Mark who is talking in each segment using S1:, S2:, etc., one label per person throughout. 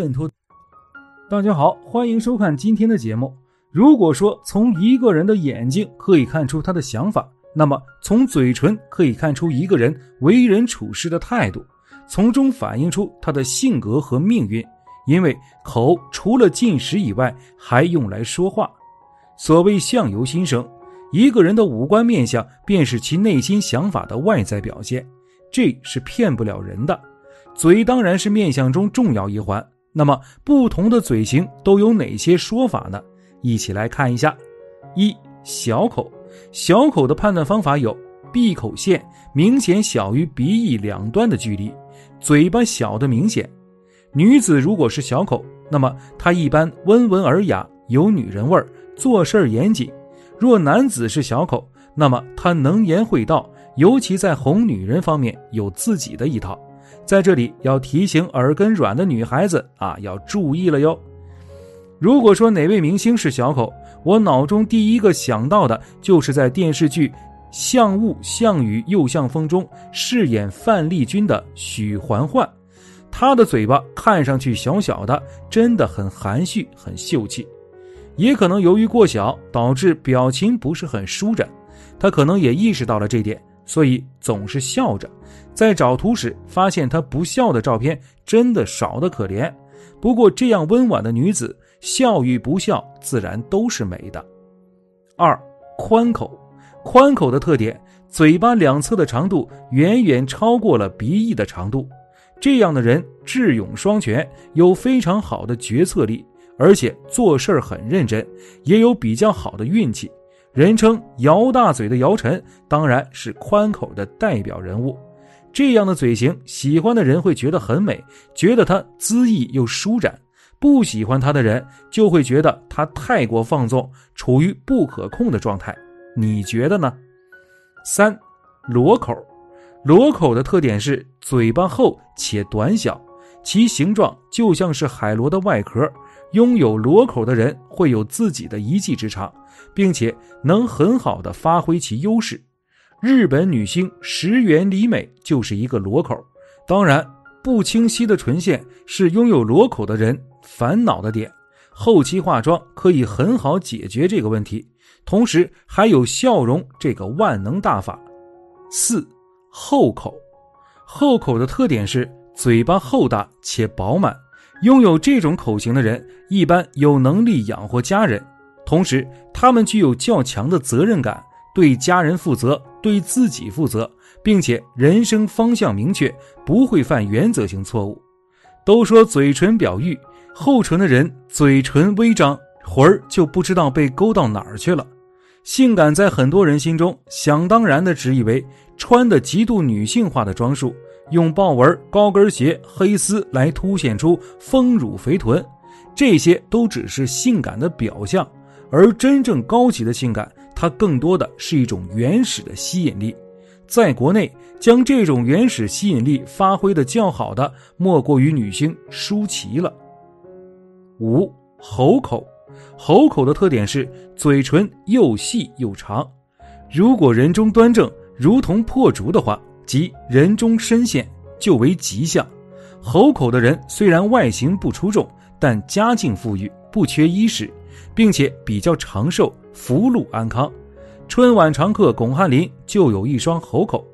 S1: 更多。大家好，欢迎收看今天的节目。如果说从一个人的眼睛可以看出他的想法，那么从嘴唇可以看出一个人为人处事的态度，从中反映出他的性格和命运。因为口除了进食以外，还用来说话。所谓相由心生，一个人的五官面相便是其内心想法的外在表现，这是骗不了人的。嘴当然是面相中重要一环。那么，不同的嘴型都有哪些说法呢？一起来看一下。一小口，小口的判断方法有：闭口线明显小于鼻翼两端的距离，嘴巴小的明显。女子如果是小口，那么她一般温文尔雅，有女人味儿，做事严谨；若男子是小口，那么他能言会道，尤其在哄女人方面有自己的一套。在这里要提醒耳根软的女孩子啊，要注意了哟。如果说哪位明星是小口，我脑中第一个想到的就是在电视剧《像雾像雨又像风》中饰演范丽君的许环环，她的嘴巴看上去小小的，真的很含蓄，很秀气。也可能由于过小，导致表情不是很舒展，她可能也意识到了这点。所以总是笑着，在找图时发现她不笑的照片真的少得可怜。不过这样温婉的女子，笑与不笑自然都是美的。二宽口，宽口的特点，嘴巴两侧的长度远远超过了鼻翼的长度。这样的人智勇双全，有非常好的决策力，而且做事很认真，也有比较好的运气。人称“姚大嘴”的姚晨，当然是宽口的代表人物。这样的嘴型，喜欢的人会觉得很美，觉得她恣意又舒展；不喜欢他的人，就会觉得他太过放纵，处于不可控的状态。你觉得呢？三，螺口，螺口的特点是嘴巴厚且短小，其形状就像是海螺的外壳。拥有螺口的人会有自己的一技之长，并且能很好的发挥其优势。日本女星石原里美就是一个螺口。当然，不清晰的唇线是拥有螺口的人烦恼的点，后期化妆可以很好解决这个问题。同时，还有笑容这个万能大法。四厚口，厚口的特点是嘴巴厚大且饱满。拥有这种口型的人，一般有能力养活家人，同时他们具有较强的责任感，对家人负责，对自己负责，并且人生方向明确，不会犯原则性错误。都说嘴唇表欲，厚唇的人嘴唇微张，魂儿就不知道被勾到哪儿去了。性感在很多人心中，想当然的只以为穿的极度女性化的装束。用豹纹、高跟鞋、黑丝来凸显出丰乳肥臀，这些都只是性感的表象，而真正高级的性感，它更多的是一种原始的吸引力。在国内，将这种原始吸引力发挥的较好的，莫过于女星舒淇了。五喉口，喉口的特点是嘴唇又细又长，如果人中端正，如同破竹的话。即人中深陷，就为吉相。猴口的人虽然外形不出众，但家境富裕，不缺衣食，并且比较长寿，福禄安康。春晚常客巩汉林就有一双猴口，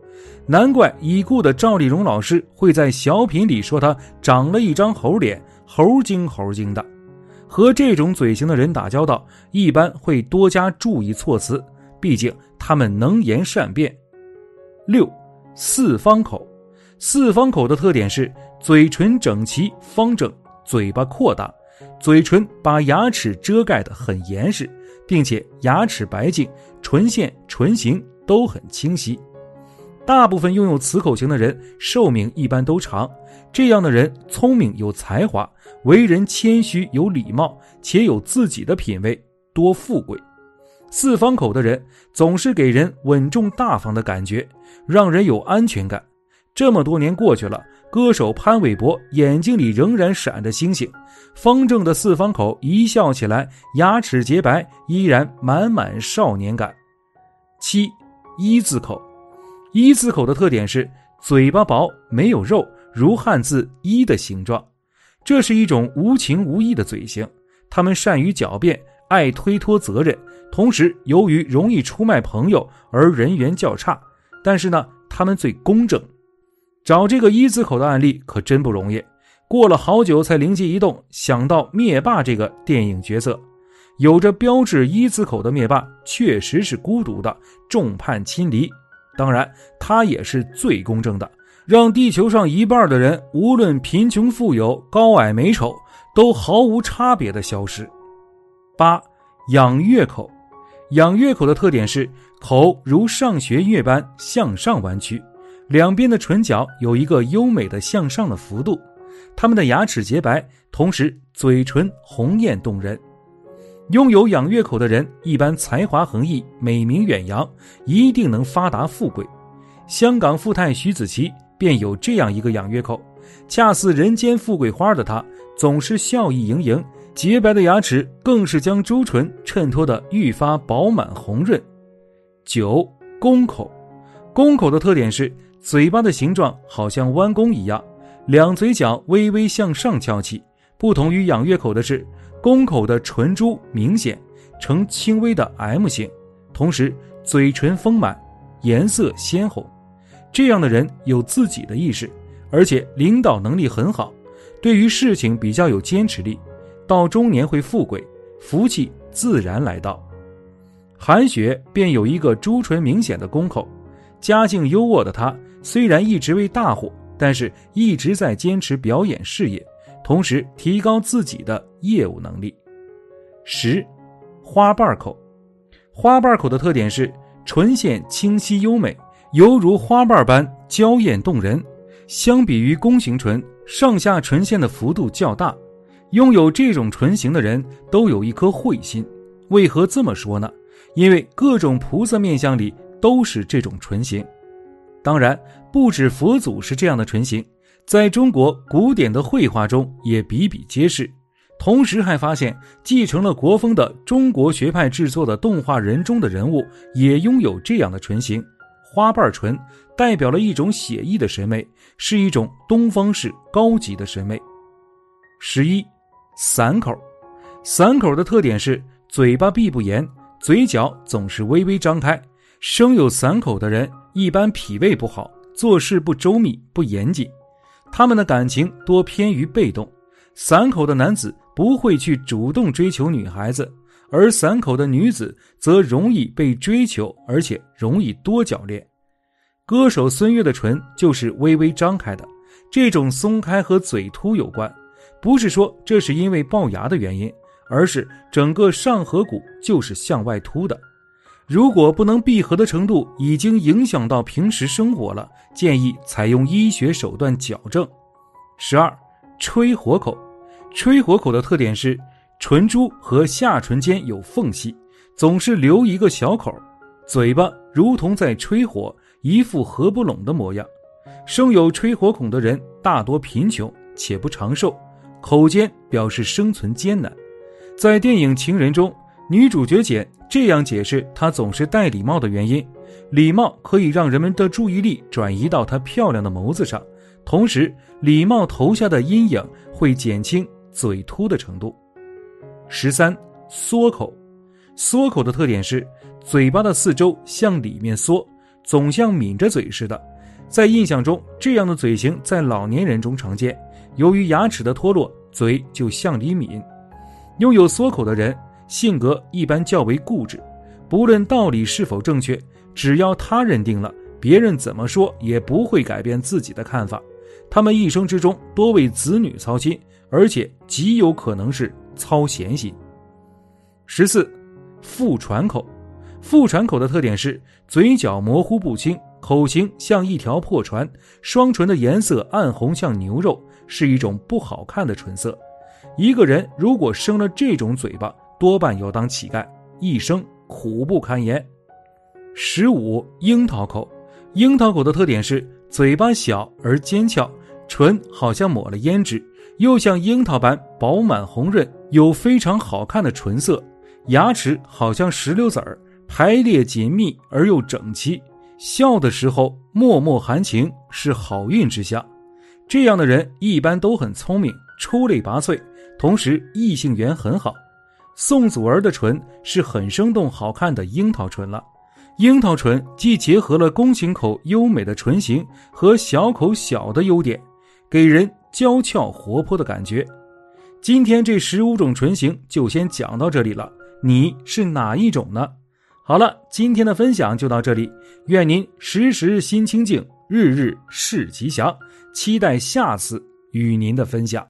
S1: 难怪已故的赵丽蓉老师会在小品里说他长了一张猴脸，猴精猴精的。和这种嘴型的人打交道，一般会多加注意措辞，毕竟他们能言善辩。六。四方口，四方口的特点是嘴唇整齐方正，嘴巴扩大，嘴唇把牙齿遮盖得很严实，并且牙齿白净，唇线唇形都很清晰。大部分拥有此口型的人寿命一般都长。这样的人聪明有才华，为人谦虚有礼貌，且有自己的品味，多富贵。四方口的人总是给人稳重大方的感觉，让人有安全感。这么多年过去了，歌手潘玮柏眼睛里仍然闪着星星。方正的四方口一笑起来，牙齿洁白，依然满满少年感。七一字口，一字口的特点是嘴巴薄，没有肉，如汉字“一”的形状。这是一种无情无义的嘴型，他们善于狡辩，爱推脱责任，同时由于容易出卖朋友而人缘较差。但是呢，他们最公正。找这个一字口的案例可真不容易，过了好久才灵机一动，想到灭霸这个电影角色。有着标志一字口的灭霸确实是孤独的，众叛亲离。当然，他也是最公正的，让地球上一半的人，无论贫穷富有、高矮美丑，都毫无差别的消失。八，养月口，仰月口的特点是口如上学月般向上弯曲，两边的唇角有一个优美的向上的幅度，他们的牙齿洁白，同时嘴唇红艳动人。拥有仰月口的人，一般才华横溢、美名远扬，一定能发达富贵。香港富太徐子淇便有这样一个仰月口，恰似人间富贵花的她，总是笑意盈盈，洁白的牙齿更是将朱唇衬托得愈发饱满红润。九宫口，宫口的特点是嘴巴的形状好像弯弓一样，两嘴角微微向上翘起。不同于仰月口的是。宫口的唇珠明显，呈轻微的 M 型，同时嘴唇丰满，颜色鲜红。这样的人有自己的意识，而且领导能力很好，对于事情比较有坚持力。到中年会富贵，福气自然来到。韩雪便有一个朱唇明显的宫口，家境优渥的她虽然一直为大户，但是一直在坚持表演事业。同时提高自己的业务能力。十，花瓣口，花瓣口的特点是唇线清晰优美，犹如花瓣般娇艳动人。相比于弓形唇，上下唇线的幅度较大。拥有这种唇形的人都有一颗慧心。为何这么说呢？因为各种菩萨面相里都是这种唇形。当然，不止佛祖是这样的唇形。在中国古典的绘画中也比比皆是，同时还发现继承了国风的中国学派制作的动画人中的人物也拥有这样的唇形，花瓣唇代表了一种写意的审美，是一种东方式高级的审美。十一，散口，散口的特点是嘴巴闭不严，嘴角总是微微张开，生有散口的人一般脾胃不好，做事不周密不严谨。他们的感情多偏于被动，散口的男子不会去主动追求女孩子，而散口的女子则容易被追求，而且容易多角恋。歌手孙悦的唇就是微微张开的，这种松开和嘴凸有关，不是说这是因为龅牙的原因，而是整个上颌骨就是向外凸的。如果不能闭合的程度已经影响到平时生活了，建议采用医学手段矫正。十二，吹火口，吹火口的特点是唇珠和下唇间有缝隙，总是留一个小口，嘴巴如同在吹火，一副合不拢的模样。生有吹火孔的人大多贫穷且不长寿，口尖表示生存艰难。在电影《情人》中。女主角简这样解释她总是戴礼帽的原因：礼帽可以让人们的注意力转移到她漂亮的眸子上，同时礼帽头下的阴影会减轻嘴凸的程度。十三，缩口，缩口的特点是嘴巴的四周向里面缩，总像抿着嘴似的。在印象中，这样的嘴型在老年人中常见。由于牙齿的脱落，嘴就向里抿。拥有缩口的人。性格一般较为固执，不论道理是否正确，只要他认定了，别人怎么说也不会改变自己的看法。他们一生之中多为子女操心，而且极有可能是操闲心。十四，腹喘口，腹喘口的特点是嘴角模糊不清，口型像一条破船，双唇的颜色暗红像牛肉，是一种不好看的唇色。一个人如果生了这种嘴巴，多半要当乞丐，一生苦不堪言。十五樱桃口，樱桃口的特点是嘴巴小而尖翘，唇好像抹了胭脂，又像樱桃般饱满红润，有非常好看的唇色。牙齿好像石榴籽儿，排列紧密而又整齐。笑的时候脉脉含情，是好运之相。这样的人一般都很聪明，出类拔萃，同时异性缘很好。宋祖儿的唇是很生动好看的樱桃唇了。樱桃唇既结合了弓形口优美的唇形和小口小的优点，给人娇俏活泼的感觉。今天这十五种唇形就先讲到这里了。你是哪一种呢？好了，今天的分享就到这里。愿您时时心清静，日日事吉祥。期待下次与您的分享。